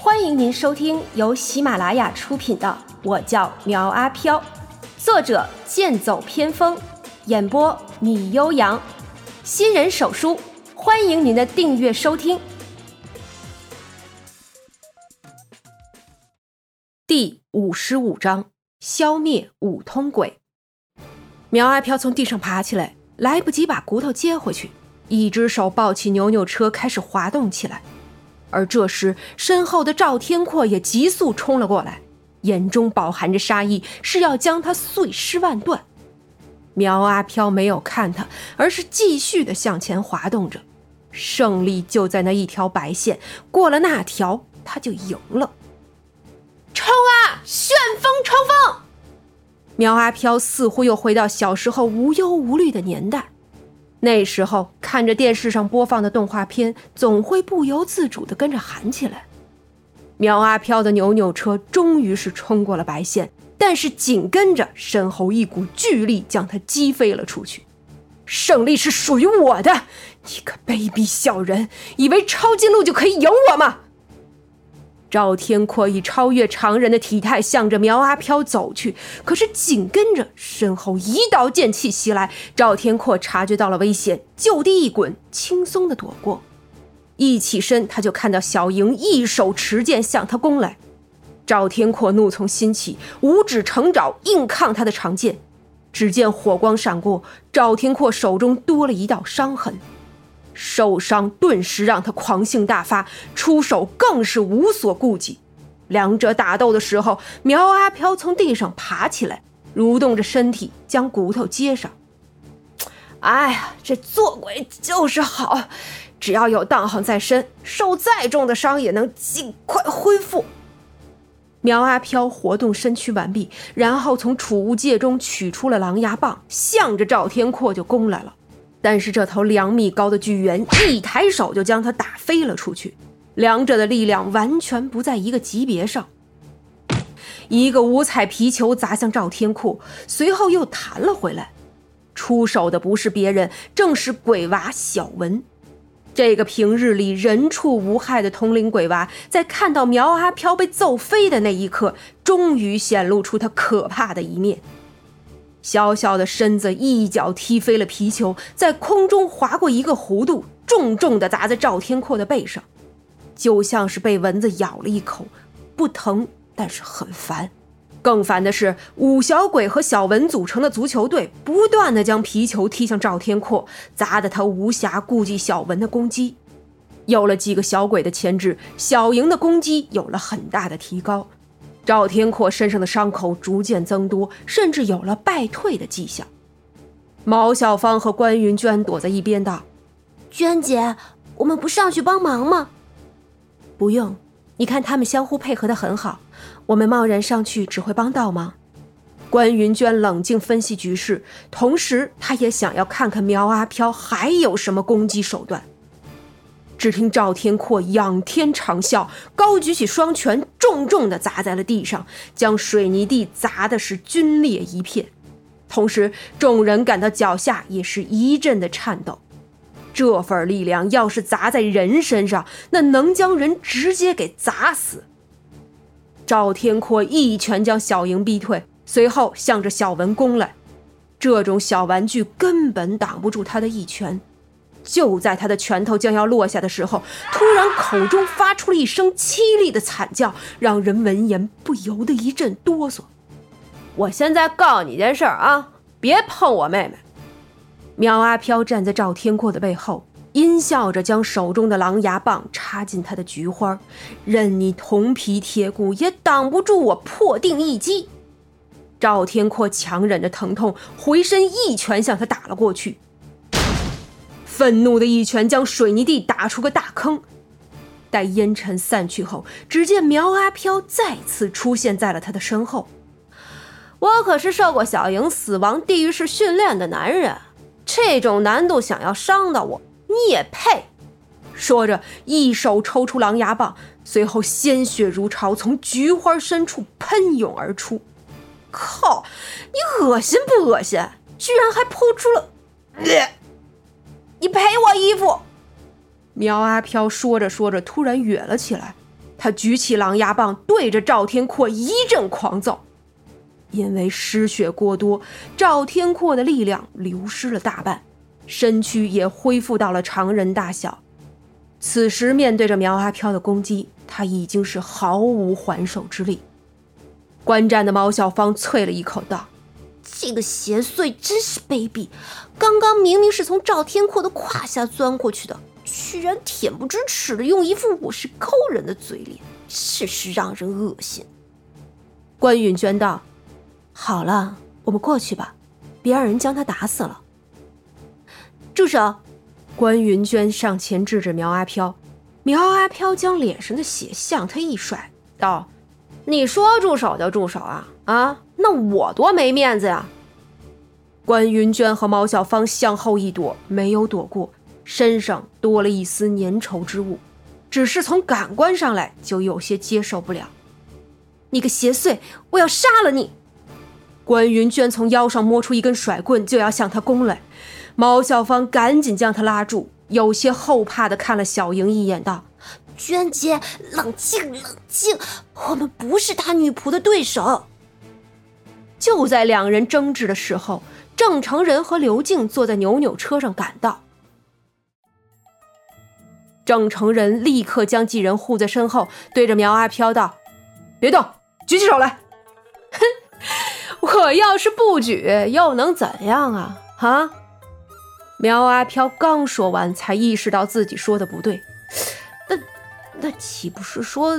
欢迎您收听由喜马拉雅出品的《我叫苗阿飘》，作者剑走偏锋，演播米悠扬，新人手书，欢迎您的订阅收听。第五十五章：消灭五通鬼。苗阿飘从地上爬起来，来不及把骨头接回去，一只手抱起扭扭车，开始滑动起来。而这时，身后的赵天阔也急速冲了过来，眼中饱含着杀意，是要将他碎尸万段。苗阿飘没有看他，而是继续的向前滑动着。胜利就在那一条白线，过了那条，他就赢了。冲啊！旋风冲锋！苗阿飘似乎又回到小时候无忧无虑的年代。那时候看着电视上播放的动画片，总会不由自主地跟着喊起来。苗阿飘的扭扭车终于是冲过了白线，但是紧跟着身后一股巨力将他击飞了出去。胜利是属于我的！你个卑鄙小人，以为抄近路就可以赢我吗？赵天阔以超越常人的体态向着苗阿飘走去，可是紧跟着身后一道剑气袭来，赵天阔察觉到了危险，就地一滚，轻松的躲过。一起身，他就看到小莹一手持剑向他攻来。赵天阔怒从心起，五指成爪硬抗他的长剑。只见火光闪过，赵天阔手中多了一道伤痕。受伤顿时让他狂性大发，出手更是无所顾忌。两者打斗的时候，苗阿飘从地上爬起来，蠕动着身体将骨头接上。哎呀，这做鬼就是好，只要有当行在身，受再重的伤也能尽快恢复。苗阿飘活动身躯完毕，然后从储物戒中取出了狼牙棒，向着赵天阔就攻来了。但是这头两米高的巨猿一抬手就将他打飞了出去，两者的力量完全不在一个级别上。一个五彩皮球砸向赵天库，随后又弹了回来。出手的不是别人，正是鬼娃小文。这个平日里人畜无害的通灵鬼娃，在看到苗阿飘被揍飞的那一刻，终于显露出他可怕的一面。小小的身子一脚踢飞了皮球，在空中划过一个弧度，重重地砸在赵天阔的背上，就像是被蚊子咬了一口，不疼，但是很烦。更烦的是，五小鬼和小文组成的足球队，不断地将皮球踢向赵天阔，砸得他无暇顾及小文的攻击。有了几个小鬼的牵制，小莹的攻击有了很大的提高。赵天阔身上的伤口逐渐增多，甚至有了败退的迹象。毛小芳和关云娟躲在一边道：“娟姐，我们不上去帮忙吗？”“不用，你看他们相互配合的很好，我们贸然上去只会帮倒忙。”关云娟冷静分析局势，同时她也想要看看苗阿飘还有什么攻击手段。只听赵天阔仰天长啸，高举起双拳，重重地砸在了地上，将水泥地砸的是皲裂一片。同时，众人感到脚下也是一阵的颤抖。这份力量要是砸在人身上，那能将人直接给砸死。赵天阔一拳将小莹逼退，随后向着小文攻来。这种小玩具根本挡不住他的一拳。就在他的拳头将要落下的时候，突然口中发出了一声凄厉的惨叫，让人闻言不由得一阵哆嗦。我现在告诉你件事啊，别碰我妹妹！苗阿飘站在赵天阔的背后，阴笑着将手中的狼牙棒插进他的菊花，任你铜皮铁骨也挡不住我破腚一击。赵天阔强忍着疼痛，回身一拳向他打了过去。愤怒的一拳将水泥地打出个大坑，待烟尘散去后，只见苗阿飘再次出现在了他的身后。我可是受过小莹死亡地狱式训练的男人，这种难度想要伤到我，你也配？说着，一手抽出狼牙棒，随后鲜血如潮从菊花深处喷涌而出。靠！你恶心不恶心？居然还抛出了！你赔我衣服！苗阿飘说着说着，突然哕了起来，他举起狼牙棒，对着赵天阔一阵狂揍。因为失血过多，赵天阔的力量流失了大半，身躯也恢复到了常人大小。此时面对着苗阿飘的攻击，他已经是毫无还手之力。观战的毛小芳啐了一口道：“这个邪祟真是卑鄙！刚刚明明是从赵天阔的胯下钻过去的，居然恬不知耻的用一副我是抠人的嘴脸，真是让人恶心。”关允娟道：“好了，我们过去吧，别让人将他打死了。”住手！关云娟上前制止苗阿飘，苗阿飘将脸上的血向他一甩，道：“你说住手就住手啊！啊，那我多没面子呀！”关云娟和毛小芳向后一躲，没有躲过，身上多了一丝粘稠之物，只是从感官上来就有些接受不了。你个邪祟，我要杀了你！关云娟从腰上摸出一根甩棍，就要向他攻来。毛小芳赶紧将他拉住，有些后怕的看了小莹一眼，道：“娟姐，冷静，冷静，我们不是他女仆的对手。”就在两人争执的时候，郑成仁和刘静坐在扭扭车上赶到。郑成仁立刻将几人护在身后，对着苗阿飘道：“别动，举起手来。”“哼，我要是不举，又能怎样啊？啊？”苗阿飘刚说完，才意识到自己说的不对。那那岂不是说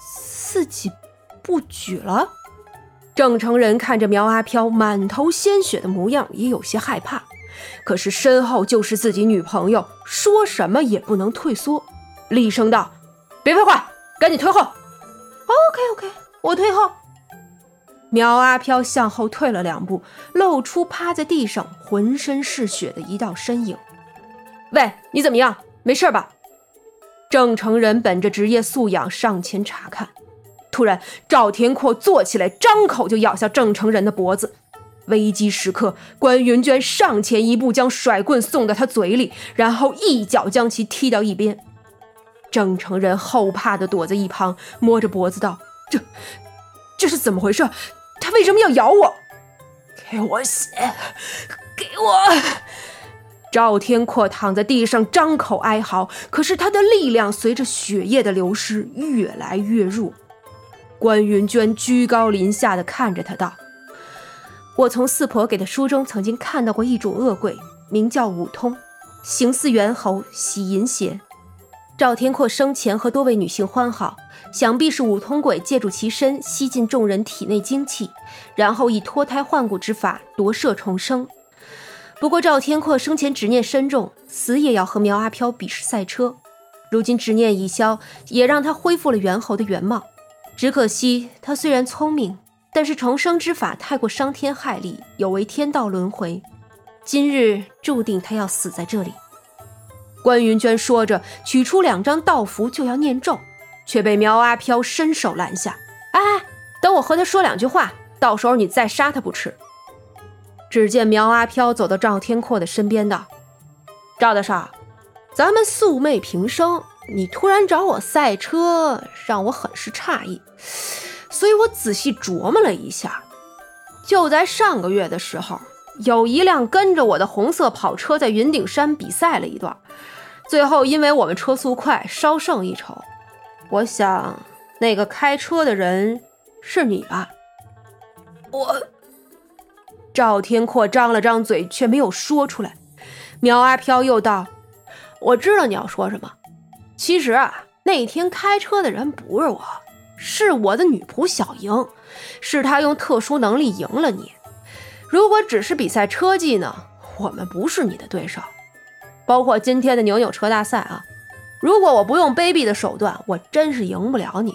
自己不举了？郑成仁看着苗阿飘满头鲜血的模样，也有些害怕。可是身后就是自己女朋友，说什么也不能退缩，厉声道：“别废话，赶紧退后。”“OK OK，我退后。”苗阿飘向后退了两步，露出趴在地上、浑身是血的一道身影。喂，你怎么样？没事吧？郑成仁本着职业素养上前查看，突然赵天阔坐起来，张口就咬下郑成仁的脖子。危机时刻，关云娟上前一步，将甩棍送到他嘴里，然后一脚将其踢到一边。郑成仁后怕的躲在一旁，摸着脖子道：“这，这是怎么回事？”他为什么要咬我？给我血！给我！赵天阔躺在地上，张口哀嚎，可是他的力量随着血液的流失越来越弱。关云娟居高临下的看着他道：“我从四婆给的书中曾经看到过一种恶鬼，名叫五通，形似猿猴，喜淫邪。赵天阔生前和多位女性欢好。”想必是五通鬼借助其身吸进众人体内精气，然后以脱胎换骨之法夺舍重生。不过赵天阔生前执念深重，死也要和苗阿飘比试赛车。如今执念已消，也让他恢复了猿猴的原貌。只可惜他虽然聪明，但是重生之法太过伤天害理，有违天道轮回。今日注定他要死在这里。关云娟说着，取出两张道符就要念咒。却被苗阿飘伸手拦下。哎，等我和他说两句话，到时候你再杀他不迟。只见苗阿飘走到赵天阔的身边，道：“赵大少，咱们素昧平生，你突然找我赛车，让我很是诧异。所以我仔细琢磨了一下，就在上个月的时候，有一辆跟着我的红色跑车在云顶山比赛了一段，最后因为我们车速快，稍胜一筹。”我想，那个开车的人是你吧？我。赵天阔张了张嘴，却没有说出来。苗阿飘又道：“我知道你要说什么。其实啊，那天开车的人不是我，是我的女仆小莹，是她用特殊能力赢了你。如果只是比赛车技呢，我们不是你的对手。包括今天的扭扭车大赛啊。”如果我不用卑鄙的手段，我真是赢不了你。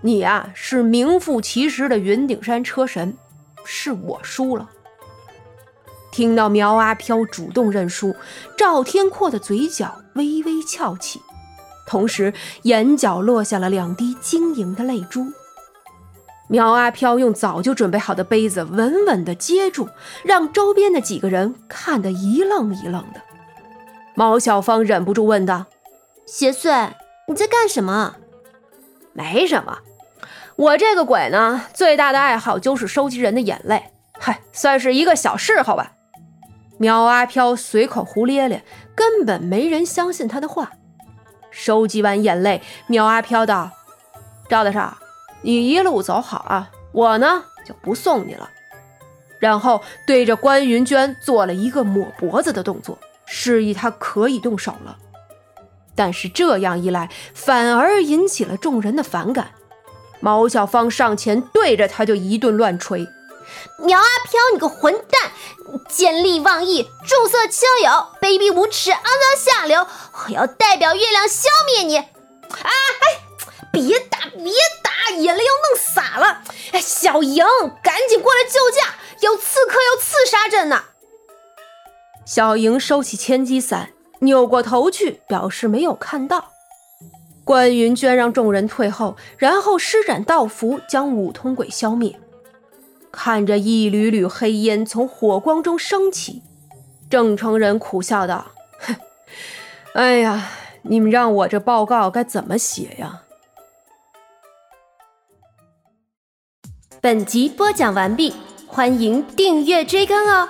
你啊，是名副其实的云顶山车神，是我输了。听到苗阿飘主动认输，赵天阔的嘴角微微翘起，同时眼角落下了两滴晶莹的泪珠。苗阿飘用早就准备好的杯子稳稳地接住，让周边的几个人看得一愣一愣的。毛小芳忍不住问道。邪祟，你在干什么？没什么。我这个鬼呢，最大的爱好就是收集人的眼泪，嗨，算是一个小嗜好吧。苗阿飘随口胡咧咧，根本没人相信他的话。收集完眼泪，苗阿飘道：“赵大少，你一路走好啊，我呢就不送你了。”然后对着关云娟做了一个抹脖子的动作，示意他可以动手了。但是这样一来，反而引起了众人的反感。毛小芳上前对着他就一顿乱锤：“苗阿飘，你个混蛋，见利忘义，重色轻友，卑鄙无耻，肮脏下流！我要代表月亮消灭你！”啊，哎，别打，别打，眼泪要弄洒了！哎，小莹，赶紧过来救驾，有刺客要刺杀朕呢！小莹收起千机伞。扭过头去，表示没有看到。关云娟让众人退后，然后施展道符将五通鬼消灭。看着一缕缕黑烟从火光中升起，郑成仁苦笑道：“哼，哎呀，你们让我这报告该怎么写呀？”本集播讲完毕，欢迎订阅追更哦。